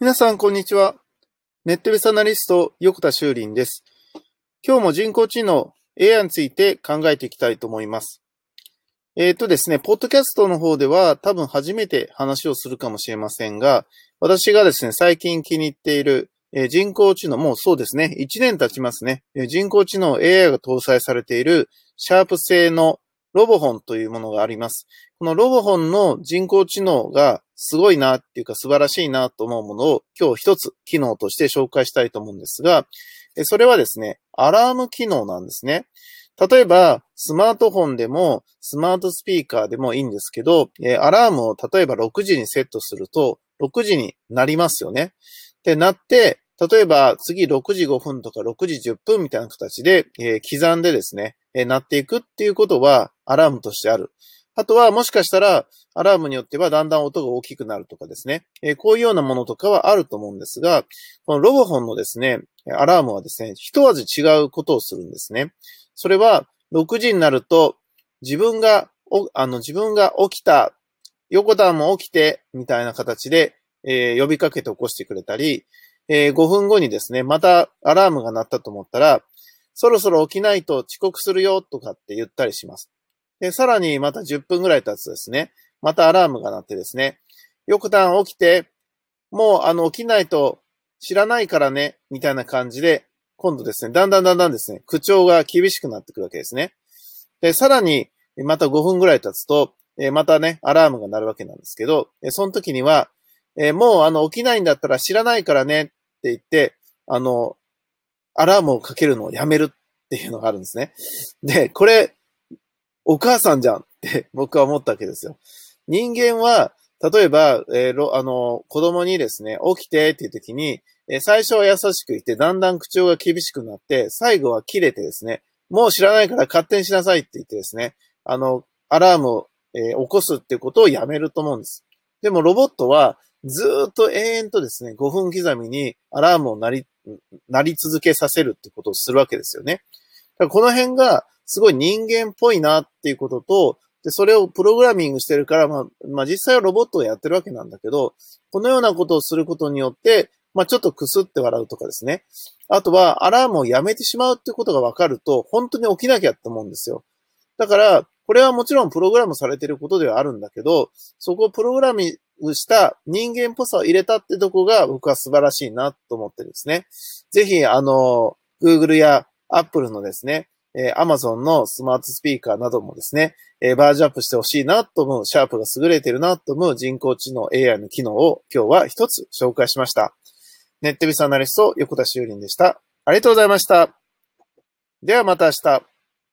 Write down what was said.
皆さん、こんにちは。ネットベースアナリスト、横田修林です。今日も人工知能 AI について考えていきたいと思います。えっ、ー、とですね、ポッドキャストの方では多分初めて話をするかもしれませんが、私がですね、最近気に入っている、え、人工知能、もうそうですね、1年経ちますね、人工知能 AI が搭載されているシャープ製のロボホンというものがあります。このロボホンの人工知能がすごいなっていうか素晴らしいなと思うものを今日一つ機能として紹介したいと思うんですが、それはですね、アラーム機能なんですね。例えば、スマートフォンでも、スマートスピーカーでもいいんですけど、アラームを例えば6時にセットすると、6時になりますよね。で、なって、例えば次6時5分とか6時10分みたいな形で、え、刻んでですね、え、なっていくっていうことはアラームとしてある。あとはもしかしたらアラームによってはだんだん音が大きくなるとかですね、えー、こういうようなものとかはあると思うんですが、このロボホンのですね、アラームはですね、一味違うことをするんですね。それは6時になると自分が、あの自分が起きた、横田も起きて、みたいな形で、えー、呼びかけて起こしてくれたり、えー、5分後にですね、またアラームが鳴ったと思ったら、そろそろ起きないと遅刻するよとかって言ったりします。で、さらにまた10分ぐらい経つとですね、またアラームが鳴ってですね、よくたん起きて、もうあの起きないと知らないからね、みたいな感じで、今度ですね、だんだんだんだんですね、口調が厳しくなってくるわけですね。で、さらに、また5分ぐらい経つと、えまたね、アラームが鳴るわけなんですけど、えその時には、えもうあの起きないんだったら知らないからねって言って、あの、アラームをかけるのをやめるっていうのがあるんですね。で、これ、お母さんじゃんって 僕は思ったわけですよ。人間は、例えば、えー、あの、子供にですね、起きてっていう時に、えー、最初は優しく言って、だんだん口調が厳しくなって、最後は切れてですね、もう知らないから勝手にしなさいって言ってですね、あの、アラームを、えー、起こすってことをやめると思うんです。でもロボットは、ずっと永遠とですね、5分刻みにアラームを鳴り、鳴り続けさせるってことをするわけですよね。だからこの辺がすごい人間っぽいなっていうことと、で、それをプログラミングしてるから、まあ、まあ実際はロボットをやってるわけなんだけど、このようなことをすることによって、まあちょっとくすって笑うとかですね。あとはアラームをやめてしまうってことがわかると、本当に起きなきゃって思うんですよ。だから、これはもちろんプログラムされてることではあるんだけど、そこをプログラミングした人間っぽさを入れたってとこが僕は素晴らしいなと思ってですね。ぜひ、あの、Google や Apple のですね、えー、Amazon のスマートスピーカーなどもですね、えー、バージョンアップしてほしいなと思う、シャープが優れてるなと思う人工知能 AI の機能を今日は一つ紹介しました。ネットビスアナリスト横田修林でした。ありがとうございました。ではまた明日。